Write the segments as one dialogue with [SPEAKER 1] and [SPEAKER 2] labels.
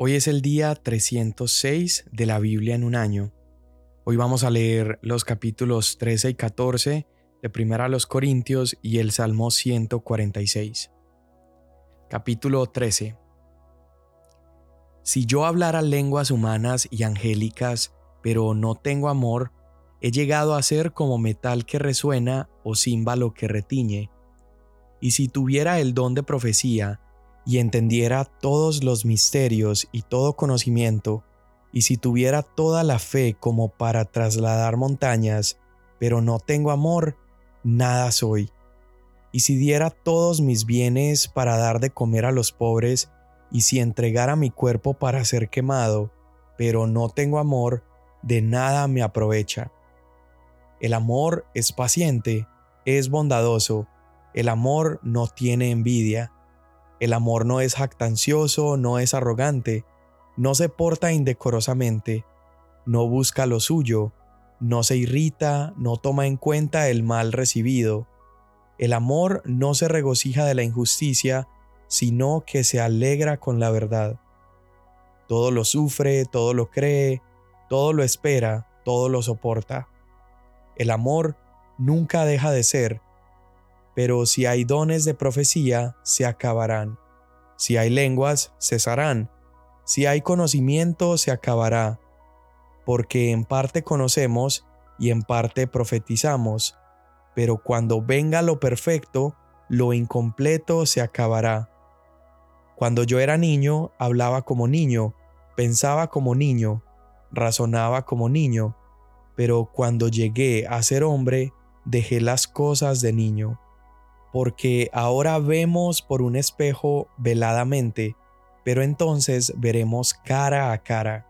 [SPEAKER 1] Hoy es el día 306 de la Biblia en un año. Hoy vamos a leer los capítulos 13 y 14 de Primera a los Corintios y el Salmo 146. Capítulo 13. Si yo hablara lenguas humanas y angélicas, pero no tengo amor, he llegado a ser como metal que resuena o címbalo que retiñe. Y si tuviera el don de profecía, y entendiera todos los misterios y todo conocimiento, y si tuviera toda la fe como para trasladar montañas, pero no tengo amor, nada soy. Y si diera todos mis bienes para dar de comer a los pobres, y si entregara mi cuerpo para ser quemado, pero no tengo amor, de nada me aprovecha. El amor es paciente, es bondadoso, el amor no tiene envidia el amor no es jactancioso, no es arrogante, no se porta indecorosamente, no busca lo suyo, no se irrita, no toma en cuenta el mal recibido. El amor no se regocija de la injusticia, sino que se alegra con la verdad. Todo lo sufre, todo lo cree, todo lo espera, todo lo soporta. El amor nunca deja de ser, pero si hay dones de profecía, se acabarán. Si hay lenguas, cesarán. Si hay conocimiento, se acabará. Porque en parte conocemos y en parte profetizamos, pero cuando venga lo perfecto, lo incompleto se acabará. Cuando yo era niño, hablaba como niño, pensaba como niño, razonaba como niño, pero cuando llegué a ser hombre, dejé las cosas de niño porque ahora vemos por un espejo veladamente, pero entonces veremos cara a cara.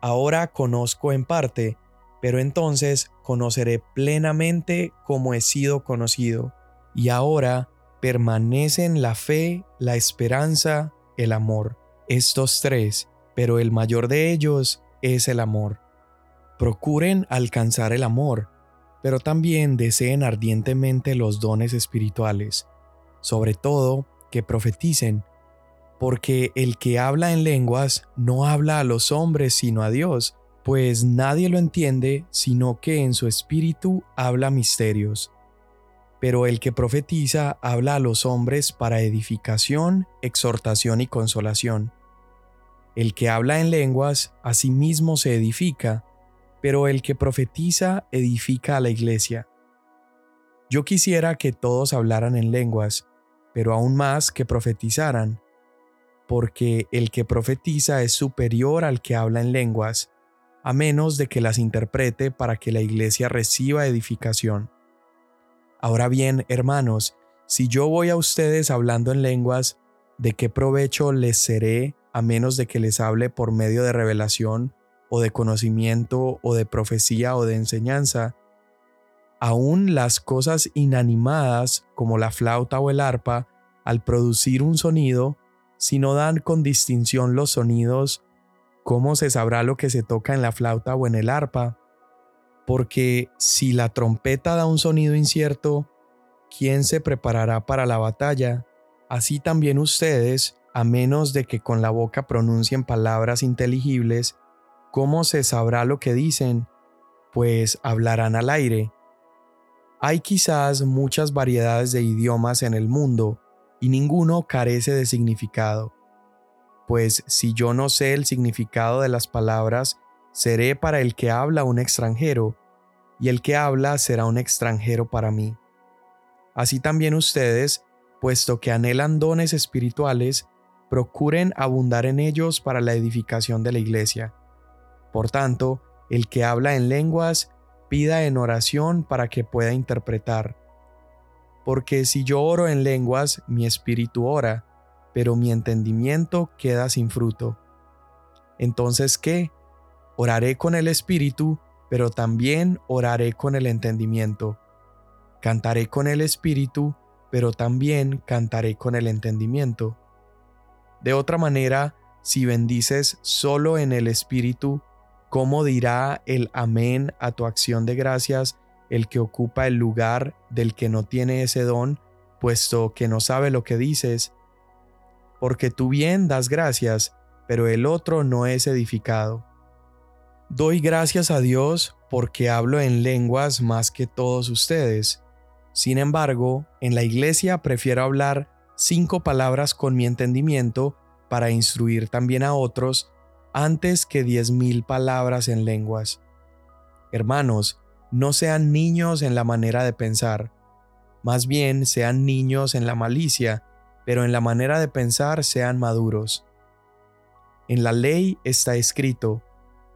[SPEAKER 1] Ahora conozco en parte, pero entonces conoceré plenamente como he sido conocido. Y ahora permanecen la fe, la esperanza, el amor. Estos tres, pero el mayor de ellos es el amor. Procuren alcanzar el amor pero también deseen ardientemente los dones espirituales, sobre todo que profeticen, porque el que habla en lenguas no habla a los hombres sino a Dios, pues nadie lo entiende sino que en su espíritu habla misterios. Pero el que profetiza habla a los hombres para edificación, exhortación y consolación. El que habla en lenguas a sí mismo se edifica, pero el que profetiza edifica a la iglesia. Yo quisiera que todos hablaran en lenguas, pero aún más que profetizaran, porque el que profetiza es superior al que habla en lenguas, a menos de que las interprete para que la iglesia reciba edificación. Ahora bien, hermanos, si yo voy a ustedes hablando en lenguas, ¿de qué provecho les seré a menos de que les hable por medio de revelación o de conocimiento o de profecía o de enseñanza, aún las cosas inanimadas como la flauta o el arpa, al producir un sonido, si no dan con distinción los sonidos, ¿cómo se sabrá lo que se toca en la flauta o en el arpa? Porque si la trompeta da un sonido incierto, ¿quién se preparará para la batalla? Así también ustedes, a menos de que con la boca pronuncien palabras inteligibles, ¿Cómo se sabrá lo que dicen? Pues hablarán al aire. Hay quizás muchas variedades de idiomas en el mundo y ninguno carece de significado. Pues si yo no sé el significado de las palabras, seré para el que habla un extranjero, y el que habla será un extranjero para mí. Así también ustedes, puesto que anhelan dones espirituales, procuren abundar en ellos para la edificación de la iglesia. Por tanto, el que habla en lenguas, pida en oración para que pueda interpretar. Porque si yo oro en lenguas, mi espíritu ora, pero mi entendimiento queda sin fruto. Entonces, ¿qué? Oraré con el espíritu, pero también oraré con el entendimiento. Cantaré con el espíritu, pero también cantaré con el entendimiento. De otra manera, si bendices solo en el espíritu, ¿Cómo dirá el amén a tu acción de gracias el que ocupa el lugar del que no tiene ese don, puesto que no sabe lo que dices? Porque tú bien das gracias, pero el otro no es edificado. Doy gracias a Dios porque hablo en lenguas más que todos ustedes. Sin embargo, en la iglesia prefiero hablar cinco palabras con mi entendimiento para instruir también a otros antes que diez mil palabras en lenguas. Hermanos, no sean niños en la manera de pensar, más bien sean niños en la malicia, pero en la manera de pensar sean maduros. En la ley está escrito,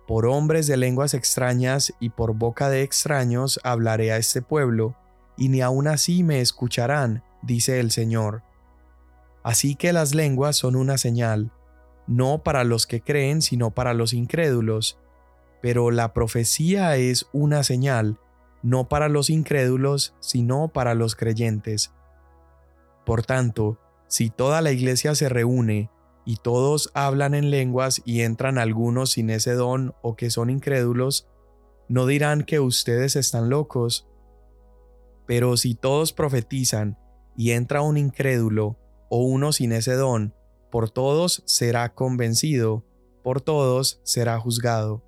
[SPEAKER 1] por hombres de lenguas extrañas y por boca de extraños hablaré a este pueblo, y ni aun así me escucharán, dice el Señor. Así que las lenguas son una señal, no para los que creen, sino para los incrédulos, pero la profecía es una señal, no para los incrédulos, sino para los creyentes. Por tanto, si toda la iglesia se reúne y todos hablan en lenguas y entran algunos sin ese don o que son incrédulos, no dirán que ustedes están locos. Pero si todos profetizan y entra un incrédulo o uno sin ese don, por todos será convencido, por todos será juzgado.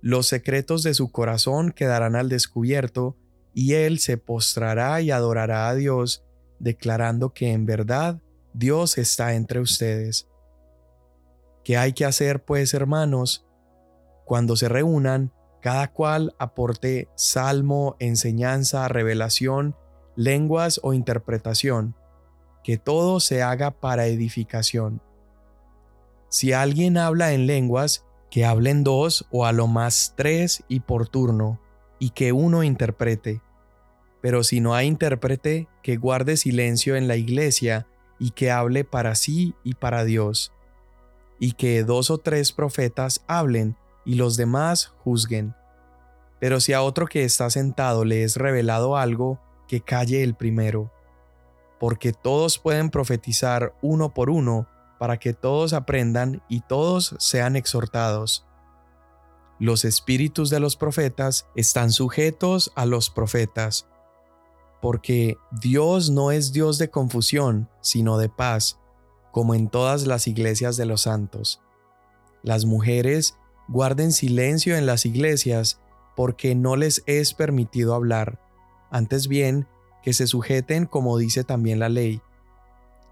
[SPEAKER 1] Los secretos de su corazón quedarán al descubierto, y él se postrará y adorará a Dios, declarando que en verdad Dios está entre ustedes. ¿Qué hay que hacer, pues, hermanos? Cuando se reúnan, cada cual aporte salmo, enseñanza, revelación, lenguas o interpretación, que todo se haga para edificación. Si alguien habla en lenguas, que hablen dos o a lo más tres y por turno, y que uno interprete. Pero si no hay intérprete, que guarde silencio en la iglesia y que hable para sí y para Dios, y que dos o tres profetas hablen y los demás juzguen. Pero si a otro que está sentado le es revelado algo, que calle el primero, porque todos pueden profetizar uno por uno, para que todos aprendan y todos sean exhortados. Los espíritus de los profetas están sujetos a los profetas, porque Dios no es Dios de confusión, sino de paz, como en todas las iglesias de los santos. Las mujeres guarden silencio en las iglesias, porque no les es permitido hablar, antes bien que se sujeten como dice también la ley.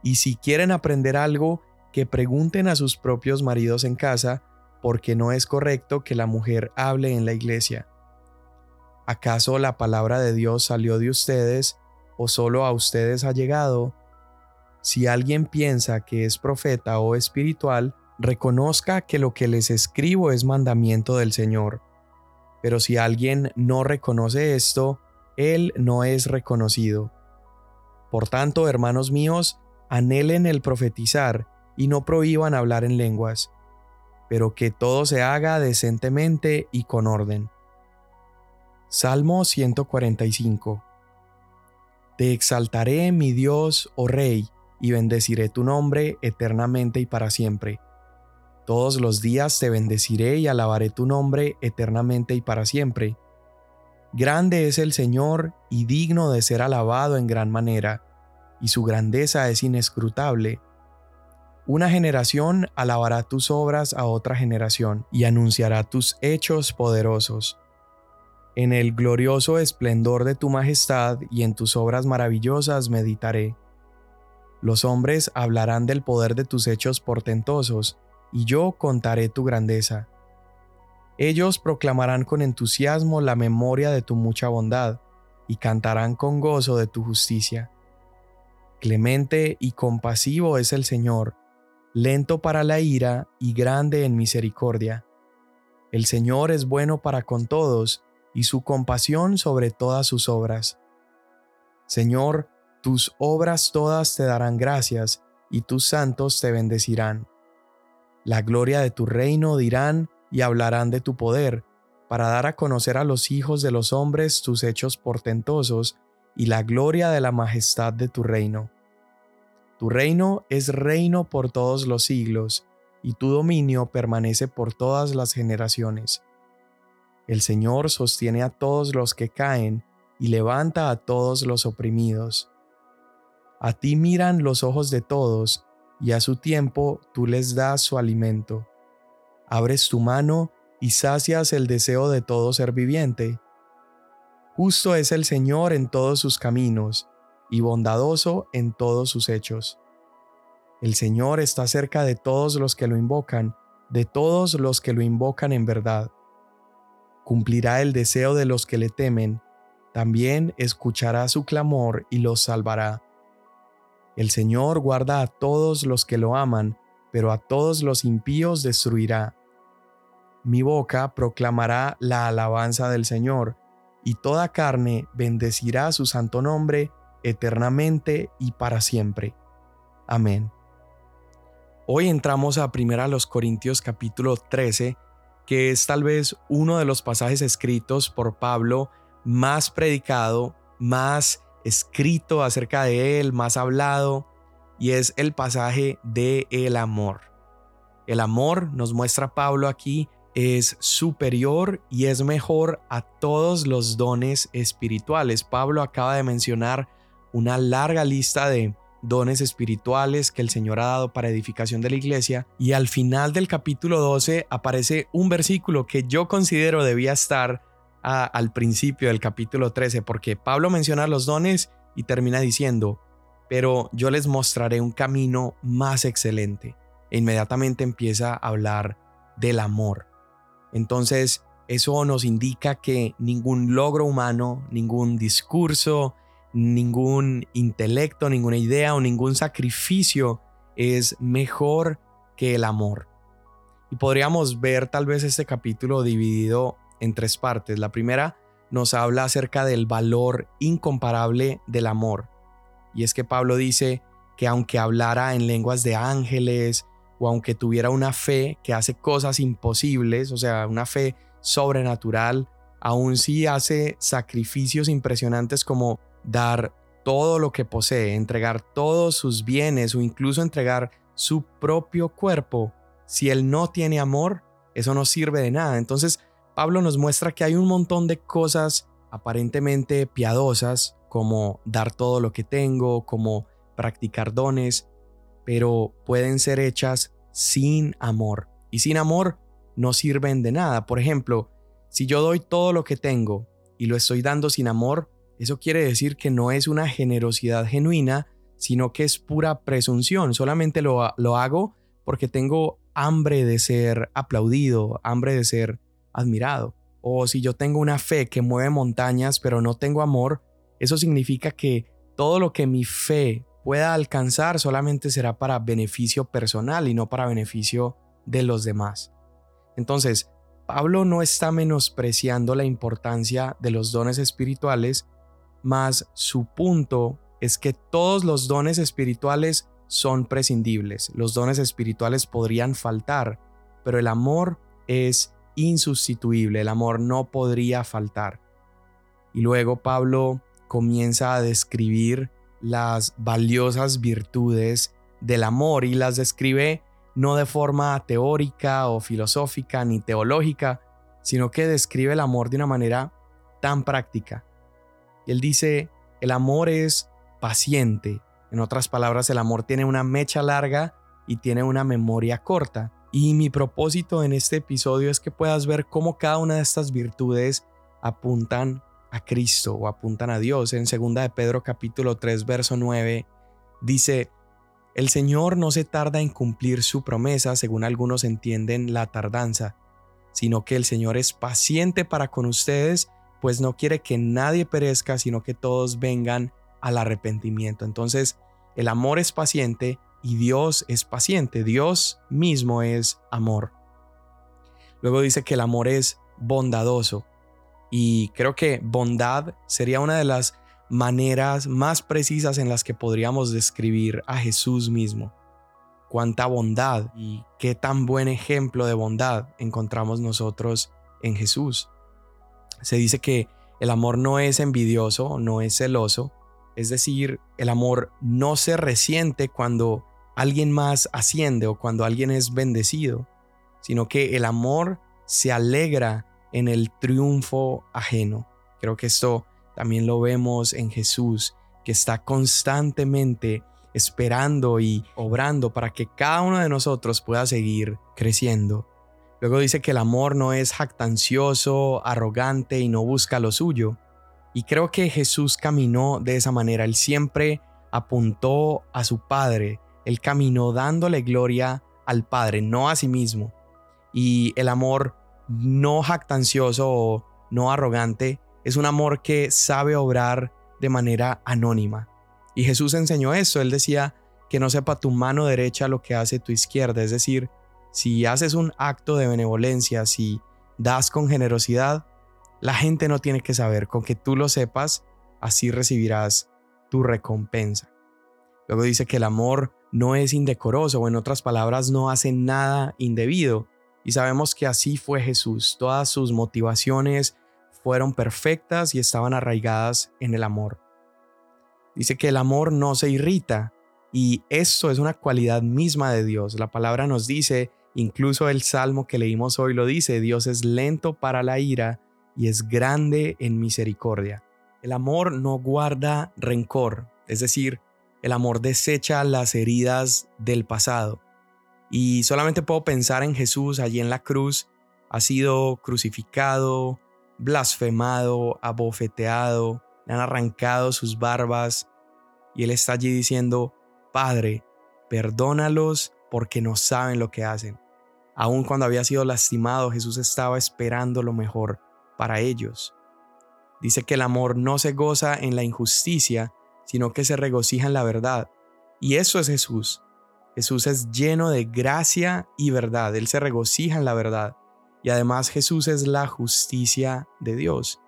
[SPEAKER 1] Y si quieren aprender algo, que pregunten a sus propios maridos en casa, porque no es correcto que la mujer hable en la iglesia. ¿Acaso la palabra de Dios salió de ustedes o solo a ustedes ha llegado? Si alguien piensa que es profeta o espiritual, reconozca que lo que les escribo es mandamiento del Señor. Pero si alguien no reconoce esto, él no es reconocido. Por tanto, hermanos míos, anhelen el profetizar y no prohíban hablar en lenguas, pero que todo se haga decentemente y con orden. Salmo 145 Te exaltaré, mi Dios, oh Rey, y bendeciré tu nombre eternamente y para siempre. Todos los días te bendeciré y alabaré tu nombre eternamente y para siempre. Grande es el Señor y digno de ser alabado en gran manera, y su grandeza es inescrutable. Una generación alabará tus obras a otra generación y anunciará tus hechos poderosos en el glorioso esplendor de tu majestad y en tus obras maravillosas meditaré. Los hombres hablarán del poder de tus hechos portentosos, y yo contaré tu grandeza. Ellos proclamarán con entusiasmo la memoria de tu mucha bondad, y cantarán con gozo de tu justicia. Clemente y compasivo es el Señor, lento para la ira y grande en misericordia. El Señor es bueno para con todos, y su compasión sobre todas sus obras. Señor, tus obras todas te darán gracias, y tus santos te bendecirán. La gloria de tu reino dirán y hablarán de tu poder, para dar a conocer a los hijos de los hombres tus hechos portentosos y la gloria de la majestad de tu reino. Tu reino es reino por todos los siglos, y tu dominio permanece por todas las generaciones. El Señor sostiene a todos los que caen y levanta a todos los oprimidos. A ti miran los ojos de todos, y a su tiempo tú les das su alimento. Abres tu mano y sacias el deseo de todo ser viviente. Justo es el Señor en todos sus caminos, y bondadoso en todos sus hechos. El Señor está cerca de todos los que lo invocan, de todos los que lo invocan en verdad. Cumplirá el deseo de los que le temen, también escuchará su clamor y los salvará. El Señor guarda a todos los que lo aman, pero a todos los impíos destruirá. Mi boca proclamará la alabanza del Señor, y toda carne bendecirá su santo nombre eternamente y para siempre. Amén. Hoy entramos a 1 Corintios capítulo 13, que es tal vez uno de los pasajes escritos por Pablo más predicado, más escrito acerca de él, más hablado, y es el pasaje de el amor. El amor, nos muestra Pablo aquí, es superior y es mejor a todos los dones espirituales. Pablo acaba de mencionar una larga lista de dones espirituales que el Señor ha dado para edificación de la iglesia y al final del capítulo 12 aparece un versículo que yo considero debía estar al principio del capítulo 13 porque Pablo menciona los dones y termina diciendo, pero yo les mostraré un camino más excelente. E inmediatamente empieza a hablar del amor. Entonces, eso nos indica que ningún logro humano, ningún discurso, ningún intelecto, ninguna idea o ningún sacrificio es mejor que el amor. Y podríamos ver tal vez este capítulo dividido en tres partes. La primera nos habla acerca del valor incomparable del amor. Y es que Pablo dice que aunque hablara en lenguas de ángeles o aunque tuviera una fe que hace cosas imposibles, o sea, una fe sobrenatural, aún si hace sacrificios impresionantes como dar todo lo que posee, entregar todos sus bienes o incluso entregar su propio cuerpo, si él no tiene amor, eso no sirve de nada. Entonces, Pablo nos muestra que hay un montón de cosas aparentemente piadosas, como dar todo lo que tengo, como practicar dones, pero pueden ser hechas sin amor. Y sin amor no sirven de nada. Por ejemplo, si yo doy todo lo que tengo y lo estoy dando sin amor, eso quiere decir que no es una generosidad genuina, sino que es pura presunción. Solamente lo, lo hago porque tengo hambre de ser aplaudido, hambre de ser admirado. O si yo tengo una fe que mueve montañas pero no tengo amor, eso significa que todo lo que mi fe pueda alcanzar solamente será para beneficio personal y no para beneficio de los demás. Entonces, Pablo no está menospreciando la importancia de los dones espirituales, mas su punto es que todos los dones espirituales son prescindibles. Los dones espirituales podrían faltar, pero el amor es insustituible, el amor no podría faltar. Y luego Pablo comienza a describir las valiosas virtudes del amor y las describe no de forma teórica o filosófica ni teológica, sino que describe el amor de una manera tan práctica él dice, el amor es paciente. En otras palabras, el amor tiene una mecha larga y tiene una memoria corta. Y mi propósito en este episodio es que puedas ver cómo cada una de estas virtudes apuntan a Cristo o apuntan a Dios. En 2 de Pedro capítulo 3 verso 9 dice, el Señor no se tarda en cumplir su promesa, según algunos entienden la tardanza, sino que el Señor es paciente para con ustedes pues no quiere que nadie perezca, sino que todos vengan al arrepentimiento. Entonces, el amor es paciente y Dios es paciente. Dios mismo es amor. Luego dice que el amor es bondadoso. Y creo que bondad sería una de las maneras más precisas en las que podríamos describir a Jesús mismo. Cuánta bondad y qué tan buen ejemplo de bondad encontramos nosotros en Jesús. Se dice que el amor no es envidioso, no es celoso, es decir, el amor no se resiente cuando alguien más asciende o cuando alguien es bendecido, sino que el amor se alegra en el triunfo ajeno. Creo que esto también lo vemos en Jesús, que está constantemente esperando y obrando para que cada uno de nosotros pueda seguir creciendo. Luego dice que el amor no es jactancioso, arrogante y no busca lo suyo. Y creo que Jesús caminó de esa manera. Él siempre apuntó a su Padre. Él caminó dándole gloria al Padre, no a sí mismo. Y el amor no jactancioso o no arrogante es un amor que sabe obrar de manera anónima. Y Jesús enseñó eso, él decía que no sepa tu mano derecha lo que hace tu izquierda, es decir, si haces un acto de benevolencia, si das con generosidad, la gente no tiene que saber, con que tú lo sepas, así recibirás tu recompensa. Luego dice que el amor no es indecoroso, o en otras palabras, no hace nada indebido. Y sabemos que así fue Jesús. Todas sus motivaciones fueron perfectas y estaban arraigadas en el amor. Dice que el amor no se irrita y esto es una cualidad misma de Dios. La palabra nos dice, incluso el salmo que leímos hoy lo dice, Dios es lento para la ira y es grande en misericordia. El amor no guarda rencor, es decir, el amor desecha las heridas del pasado. Y solamente puedo pensar en Jesús allí en la cruz, ha sido crucificado, blasfemado, abofeteado, le han arrancado sus barbas y él está allí diciendo, Padre, perdónalos porque no saben lo que hacen. Aun cuando había sido lastimado, Jesús estaba esperando lo mejor para ellos. Dice que el amor no se goza en la injusticia, sino que se regocija en la verdad. Y eso es Jesús. Jesús es lleno de gracia y verdad. Él se regocija en la verdad. Y además Jesús es la justicia de Dios.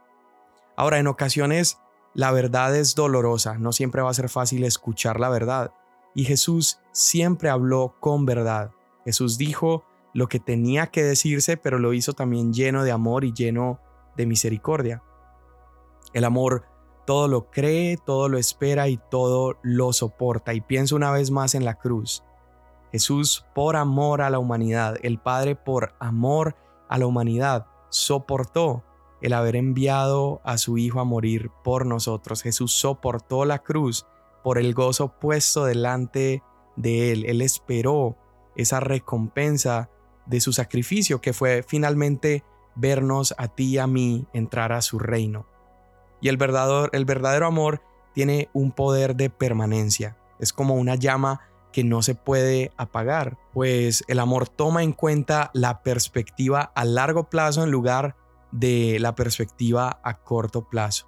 [SPEAKER 1] Ahora, en ocasiones la verdad es dolorosa, no siempre va a ser fácil escuchar la verdad. Y Jesús siempre habló con verdad. Jesús dijo lo que tenía que decirse, pero lo hizo también lleno de amor y lleno de misericordia. El amor todo lo cree, todo lo espera y todo lo soporta. Y pienso una vez más en la cruz. Jesús por amor a la humanidad, el Padre por amor a la humanidad, soportó el haber enviado a su Hijo a morir por nosotros. Jesús soportó la cruz por el gozo puesto delante de él. Él esperó esa recompensa de su sacrificio que fue finalmente vernos a ti y a mí entrar a su reino. Y el verdadero, el verdadero amor tiene un poder de permanencia. Es como una llama que no se puede apagar, pues el amor toma en cuenta la perspectiva a largo plazo en lugar de la perspectiva a corto plazo.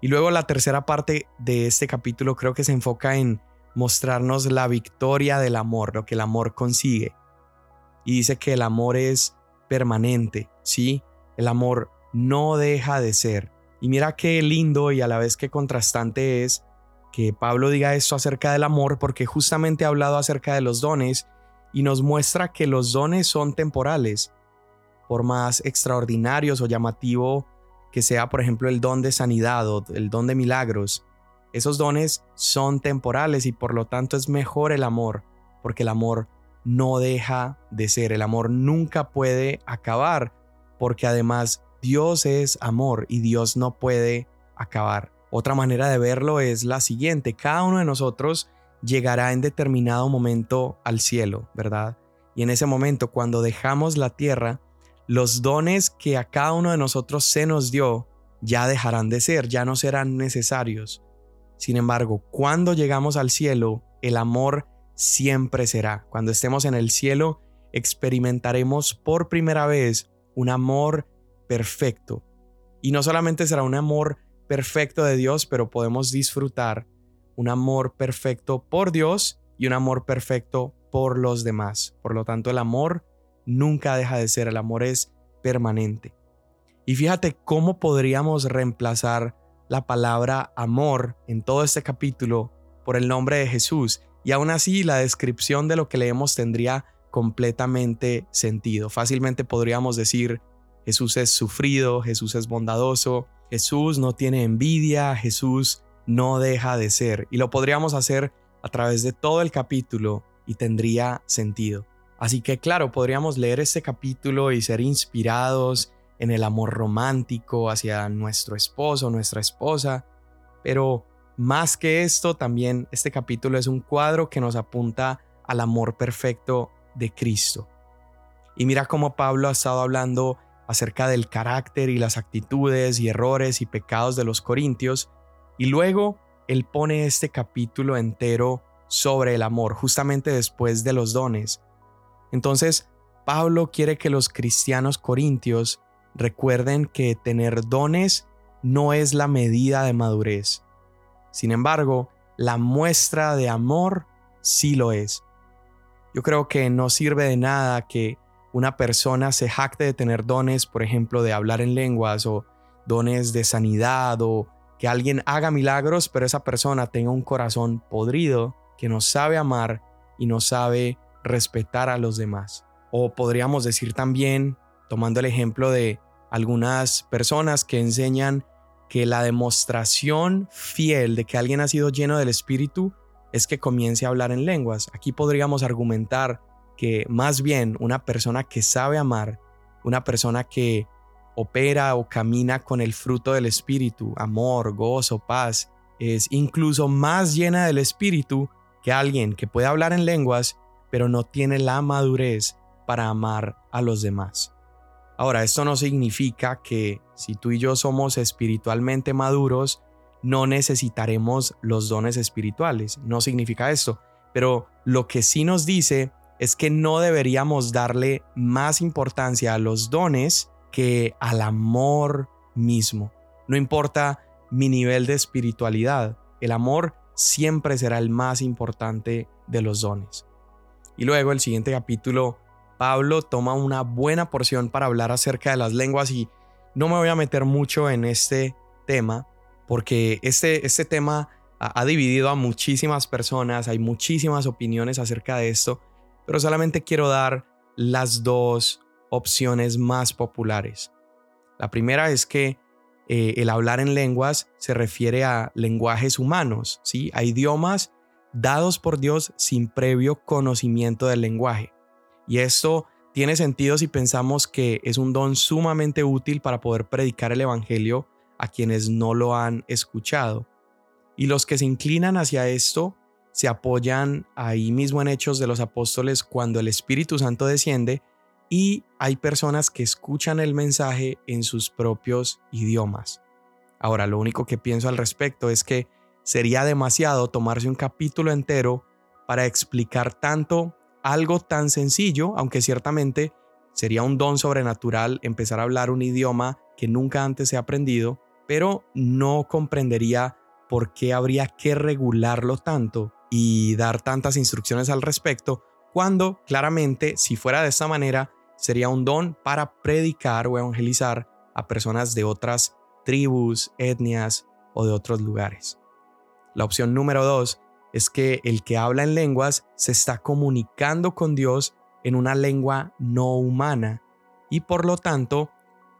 [SPEAKER 1] Y luego la tercera parte de este capítulo creo que se enfoca en mostrarnos la victoria del amor, lo que el amor consigue. Y dice que el amor es permanente, ¿sí? El amor no deja de ser. Y mira qué lindo y a la vez qué contrastante es que Pablo diga esto acerca del amor porque justamente ha hablado acerca de los dones y nos muestra que los dones son temporales por más extraordinarios o llamativo que sea, por ejemplo, el don de sanidad o el don de milagros, esos dones son temporales y por lo tanto es mejor el amor, porque el amor no deja de ser, el amor nunca puede acabar, porque además Dios es amor y Dios no puede acabar. Otra manera de verlo es la siguiente, cada uno de nosotros llegará en determinado momento al cielo, ¿verdad? Y en ese momento, cuando dejamos la tierra, los dones que a cada uno de nosotros se nos dio ya dejarán de ser, ya no serán necesarios. Sin embargo, cuando llegamos al cielo, el amor siempre será. Cuando estemos en el cielo, experimentaremos por primera vez un amor perfecto. Y no solamente será un amor perfecto de Dios, pero podemos disfrutar un amor perfecto por Dios y un amor perfecto por los demás. Por lo tanto, el amor nunca deja de ser, el amor es permanente. Y fíjate cómo podríamos reemplazar la palabra amor en todo este capítulo por el nombre de Jesús y aún así la descripción de lo que leemos tendría completamente sentido. Fácilmente podríamos decir Jesús es sufrido, Jesús es bondadoso, Jesús no tiene envidia, Jesús no deja de ser. Y lo podríamos hacer a través de todo el capítulo y tendría sentido. Así que claro, podríamos leer este capítulo y ser inspirados en el amor romántico hacia nuestro esposo, nuestra esposa, pero más que esto, también este capítulo es un cuadro que nos apunta al amor perfecto de Cristo. Y mira cómo Pablo ha estado hablando acerca del carácter y las actitudes y errores y pecados de los corintios, y luego él pone este capítulo entero sobre el amor, justamente después de los dones. Entonces, Pablo quiere que los cristianos corintios recuerden que tener dones no es la medida de madurez. Sin embargo, la muestra de amor sí lo es. Yo creo que no sirve de nada que una persona se jacte de tener dones, por ejemplo, de hablar en lenguas o dones de sanidad o que alguien haga milagros, pero esa persona tenga un corazón podrido que no sabe amar y no sabe respetar a los demás. O podríamos decir también, tomando el ejemplo de algunas personas que enseñan que la demostración fiel de que alguien ha sido lleno del Espíritu es que comience a hablar en lenguas. Aquí podríamos argumentar más bien una persona que sabe amar, una persona que opera o camina con el fruto del Espíritu, amor, gozo, paz, es incluso más llena del Espíritu que alguien que puede hablar en lenguas, pero no tiene la madurez para amar a los demás. Ahora, esto no significa que si tú y yo somos espiritualmente maduros, no necesitaremos los dones espirituales. No significa esto. Pero lo que sí nos dice es que no deberíamos darle más importancia a los dones que al amor mismo. No importa mi nivel de espiritualidad, el amor siempre será el más importante de los dones. Y luego el siguiente capítulo, Pablo toma una buena porción para hablar acerca de las lenguas y no me voy a meter mucho en este tema porque este, este tema ha, ha dividido a muchísimas personas, hay muchísimas opiniones acerca de esto pero solamente quiero dar las dos opciones más populares. La primera es que eh, el hablar en lenguas se refiere a lenguajes humanos, ¿sí? a idiomas dados por Dios sin previo conocimiento del lenguaje. Y esto tiene sentido si pensamos que es un don sumamente útil para poder predicar el Evangelio a quienes no lo han escuchado. Y los que se inclinan hacia esto se apoyan ahí mismo en Hechos de los Apóstoles cuando el Espíritu Santo desciende y hay personas que escuchan el mensaje en sus propios idiomas. Ahora, lo único que pienso al respecto es que sería demasiado tomarse un capítulo entero para explicar tanto algo tan sencillo, aunque ciertamente sería un don sobrenatural empezar a hablar un idioma que nunca antes ha aprendido, pero no comprendería por qué habría que regularlo tanto y dar tantas instrucciones al respecto, cuando claramente si fuera de esta manera sería un don para predicar o evangelizar a personas de otras tribus, etnias o de otros lugares. La opción número dos es que el que habla en lenguas se está comunicando con Dios en una lengua no humana y por lo tanto,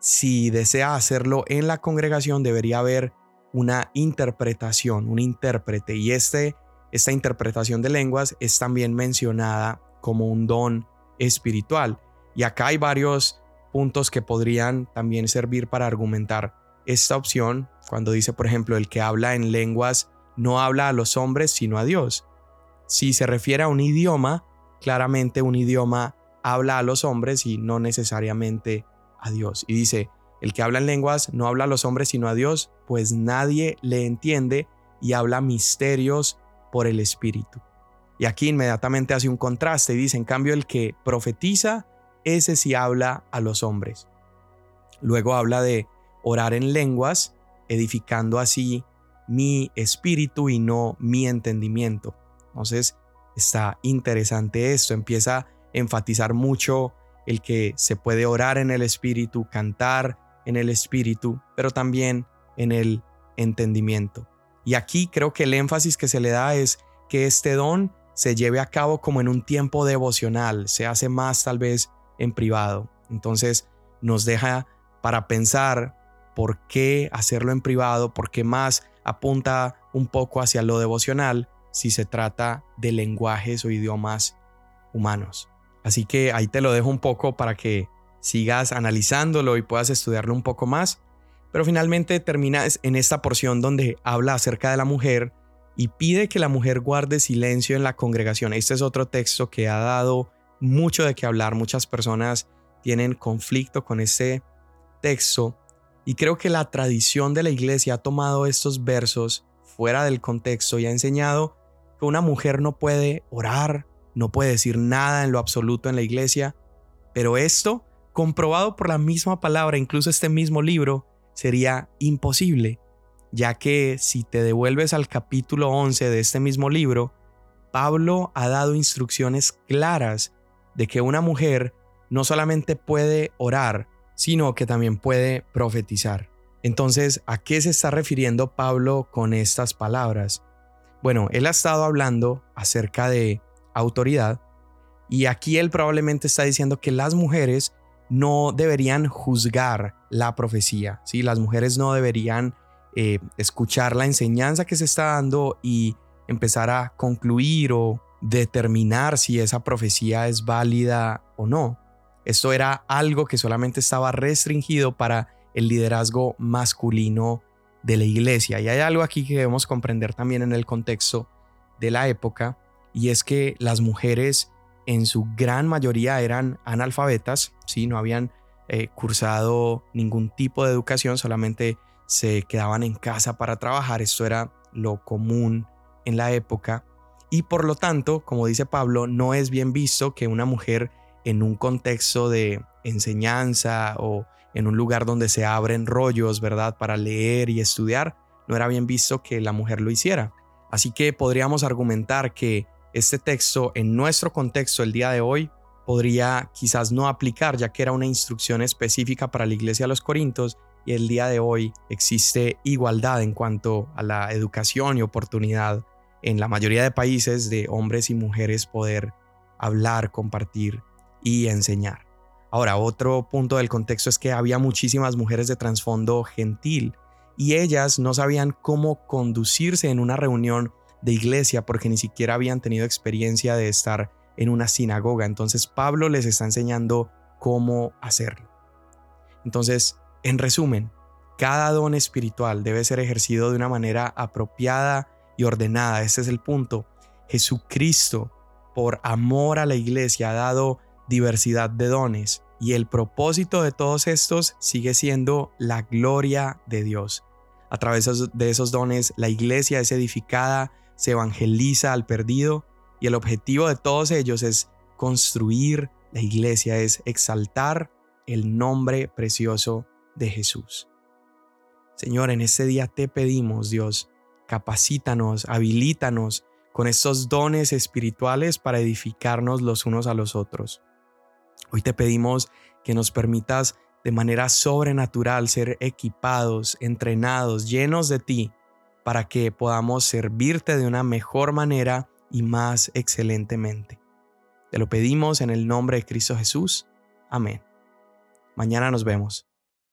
[SPEAKER 1] si desea hacerlo en la congregación debería haber una interpretación, un intérprete y este esta interpretación de lenguas es también mencionada como un don espiritual. Y acá hay varios puntos que podrían también servir para argumentar esta opción cuando dice, por ejemplo, el que habla en lenguas no habla a los hombres sino a Dios. Si se refiere a un idioma, claramente un idioma habla a los hombres y no necesariamente a Dios. Y dice, el que habla en lenguas no habla a los hombres sino a Dios, pues nadie le entiende y habla misterios por el Espíritu. Y aquí inmediatamente hace un contraste y dice, en cambio, el que profetiza, ese sí habla a los hombres. Luego habla de orar en lenguas, edificando así mi espíritu y no mi entendimiento. Entonces, está interesante esto, empieza a enfatizar mucho el que se puede orar en el espíritu, cantar en el espíritu, pero también en el entendimiento. Y aquí creo que el énfasis que se le da es que este don se lleve a cabo como en un tiempo devocional, se hace más tal vez en privado. Entonces nos deja para pensar por qué hacerlo en privado, por qué más apunta un poco hacia lo devocional si se trata de lenguajes o idiomas humanos. Así que ahí te lo dejo un poco para que sigas analizándolo y puedas estudiarlo un poco más. Pero finalmente termina en esta porción donde habla acerca de la mujer y pide que la mujer guarde silencio en la congregación. Este es otro texto que ha dado mucho de qué hablar. Muchas personas tienen conflicto con este texto y creo que la tradición de la iglesia ha tomado estos versos fuera del contexto y ha enseñado que una mujer no puede orar, no puede decir nada en lo absoluto en la iglesia, pero esto, comprobado por la misma palabra, incluso este mismo libro, sería imposible ya que si te devuelves al capítulo 11 de este mismo libro, Pablo ha dado instrucciones claras de que una mujer no solamente puede orar, sino que también puede profetizar. Entonces, ¿a qué se está refiriendo Pablo con estas palabras? Bueno, él ha estado hablando acerca de autoridad y aquí él probablemente está diciendo que las mujeres no deberían juzgar la profecía, ¿sí? Las mujeres no deberían eh, escuchar la enseñanza que se está dando y empezar a concluir o determinar si esa profecía es válida o no. Esto era algo que solamente estaba restringido para el liderazgo masculino de la iglesia. Y hay algo aquí que debemos comprender también en el contexto de la época, y es que las mujeres en su gran mayoría eran analfabetas, ¿sí? no habían eh, cursado ningún tipo de educación, solamente se quedaban en casa para trabajar, esto era lo común en la época, y por lo tanto, como dice Pablo, no es bien visto que una mujer en un contexto de enseñanza o en un lugar donde se abren rollos, ¿verdad? Para leer y estudiar, no era bien visto que la mujer lo hiciera. Así que podríamos argumentar que este texto en nuestro contexto el día de hoy podría quizás no aplicar ya que era una instrucción específica para la iglesia de los Corintios y el día de hoy existe igualdad en cuanto a la educación y oportunidad en la mayoría de países de hombres y mujeres poder hablar, compartir y enseñar. Ahora, otro punto del contexto es que había muchísimas mujeres de trasfondo gentil y ellas no sabían cómo conducirse en una reunión de iglesia porque ni siquiera habían tenido experiencia de estar en una sinagoga. Entonces Pablo les está enseñando cómo hacerlo. Entonces, en resumen, cada don espiritual debe ser ejercido de una manera apropiada y ordenada. Este es el punto. Jesucristo, por amor a la iglesia, ha dado diversidad de dones y el propósito de todos estos sigue siendo la gloria de Dios. A través de esos dones, la iglesia es edificada, se evangeliza al perdido y el objetivo de todos ellos es construir la iglesia, es exaltar el nombre precioso de Jesús. Señor, en este día te pedimos, Dios, capacítanos, habilítanos con estos dones espirituales para edificarnos los unos a los otros. Hoy te pedimos que nos permitas de manera sobrenatural ser equipados, entrenados, llenos de ti, para que podamos servirte de una mejor manera y más excelentemente. Te lo pedimos en el nombre de Cristo Jesús. Amén. Mañana nos vemos.